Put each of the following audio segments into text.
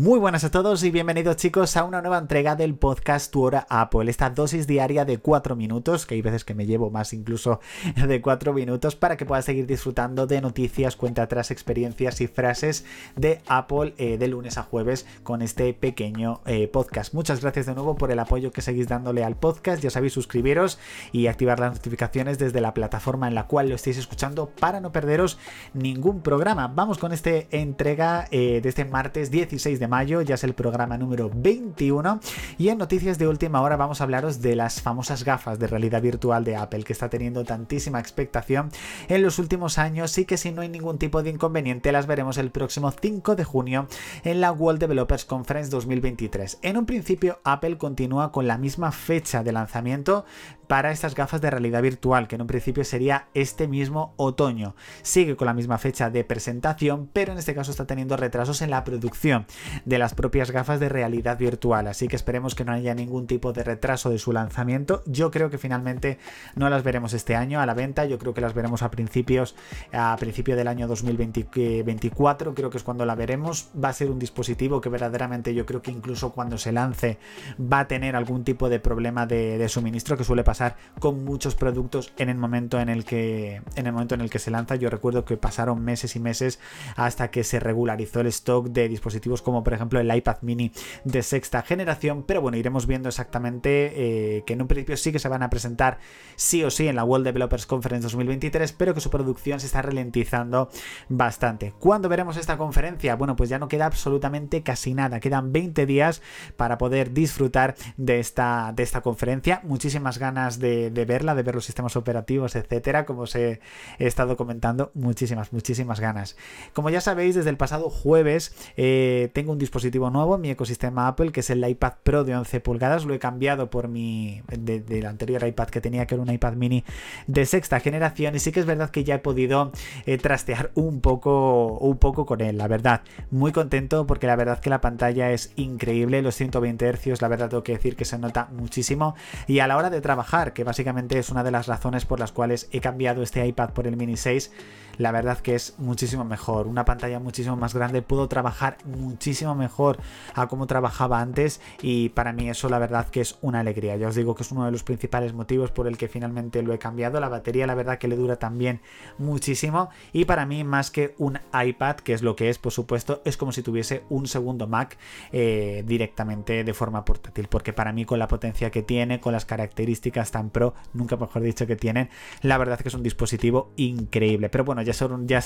Muy buenas a todos y bienvenidos chicos a una nueva entrega del podcast Tu Hora Apple, esta dosis diaria de 4 minutos, que hay veces que me llevo más incluso de 4 minutos, para que puedas seguir disfrutando de noticias, cuenta atrás, experiencias y frases de Apple eh, de lunes a jueves con este pequeño eh, podcast. Muchas gracias de nuevo por el apoyo que seguís dándole al podcast, ya sabéis suscribiros y activar las notificaciones desde la plataforma en la cual lo estéis escuchando para no perderos ningún programa. Vamos con esta entrega eh, de este martes 16 de mayo, ya es el programa número 21 y en noticias de última hora vamos a hablaros de las famosas gafas de realidad virtual de Apple que está teniendo tantísima expectación en los últimos años y que si no hay ningún tipo de inconveniente las veremos el próximo 5 de junio en la World Developers Conference 2023. En un principio Apple continúa con la misma fecha de lanzamiento para estas gafas de realidad virtual, que en un principio sería este mismo otoño. Sigue con la misma fecha de presentación, pero en este caso está teniendo retrasos en la producción de las propias gafas de realidad virtual, así que esperemos que no haya ningún tipo de retraso de su lanzamiento. Yo creo que finalmente no las veremos este año a la venta, yo creo que las veremos a principios a principio del año 2024, creo que es cuando la veremos. Va a ser un dispositivo que verdaderamente yo creo que incluso cuando se lance va a tener algún tipo de problema de, de suministro que suele pasar con muchos productos en el momento en el que en el momento en el que se lanza. Yo recuerdo que pasaron meses y meses hasta que se regularizó el stock de dispositivos como por ejemplo el iPad mini de sexta generación, pero bueno, iremos viendo exactamente eh, que en un principio sí que se van a presentar sí o sí en la World Developers Conference 2023, pero que su producción se está ralentizando bastante. ¿Cuándo veremos esta conferencia? Bueno, pues ya no queda absolutamente casi nada, quedan 20 días para poder disfrutar de esta, de esta conferencia. Muchísimas ganas de, verla, de ver los sistemas operativos, etcétera, como os he, he, estado comentando, muchísimas, muchísimas ganas. Como ya sabéis, desde el pasado jueves eh, tengo un dispositivo nuevo mi ecosistema Apple, que es el iPad Pro de 11 pulgadas. Lo he cambiado por mi del de anterior iPad que tenía, que era un iPad mini de sexta generación. Y sí que es verdad que ya he podido eh, trastear un poco, un poco con él, la verdad. Muy contento porque la verdad que la pantalla es increíble. Los 120 Hz, la verdad tengo que decir que se nota muchísimo. Y a la hora de trabajar, que básicamente es una de las razones por las cuales he cambiado este iPad por el mini 6, la verdad que es muchísimo mejor. Una pantalla muchísimo más grande. Puedo trabajar muchísimo mejor a como trabajaba antes y para mí eso la verdad que es una alegría. Ya os digo que es uno de los principales motivos por el que finalmente lo he cambiado. La batería la verdad que le dura también muchísimo y para mí más que un iPad, que es lo que es por supuesto, es como si tuviese un segundo Mac eh, directamente de forma portátil. Porque para mí con la potencia que tiene, con las características tan pro, nunca mejor dicho que tienen, la verdad que es un dispositivo increíble. Pero bueno, ya,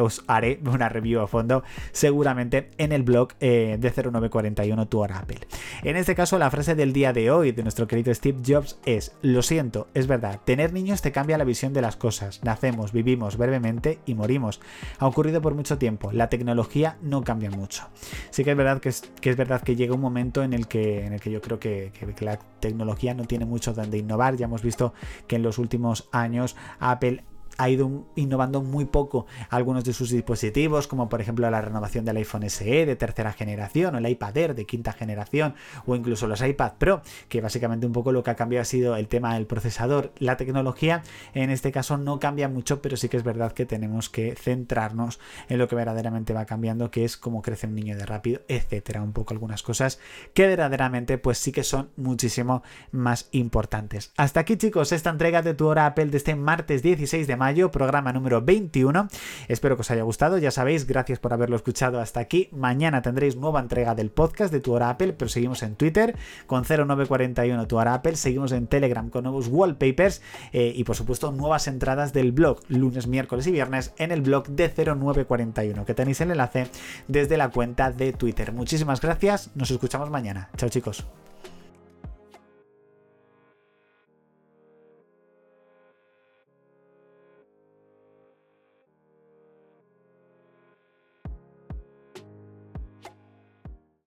os haré una review a fondo seguramente en el blog eh, de 0941 Tu Hora Apple. En este caso, la frase del día de hoy de nuestro querido Steve Jobs es: Lo siento, es verdad, tener niños te cambia la visión de las cosas. Nacemos, vivimos brevemente y morimos. Ha ocurrido por mucho tiempo. La tecnología no cambia mucho. Sí que es verdad que es, que es verdad que llega un momento en el que, en el que yo creo que, que, que la tecnología no tiene mucho donde innovar. Ya hemos visto que en los últimos años Apple ha ido innovando muy poco algunos de sus dispositivos, como por ejemplo la renovación del iPhone SE de tercera generación o el iPad Air de quinta generación o incluso los iPad Pro, que básicamente un poco lo que ha cambiado ha sido el tema del procesador. La tecnología en este caso no cambia mucho, pero sí que es verdad que tenemos que centrarnos en lo que verdaderamente va cambiando, que es cómo crece un niño de rápido, etcétera, un poco algunas cosas que verdaderamente pues sí que son muchísimo más importantes. Hasta aquí chicos, esta entrega de tu hora Apple de este martes 16 de mayo, programa número 21. Espero que os haya gustado, ya sabéis, gracias por haberlo escuchado hasta aquí. Mañana tendréis nueva entrega del podcast de Tu Hora Apple, pero seguimos en Twitter con 0941 Tu Apple, seguimos en Telegram con nuevos wallpapers eh, y por supuesto nuevas entradas del blog lunes, miércoles y viernes en el blog de 0941, que tenéis el enlace desde la cuenta de Twitter. Muchísimas gracias, nos escuchamos mañana. Chao chicos.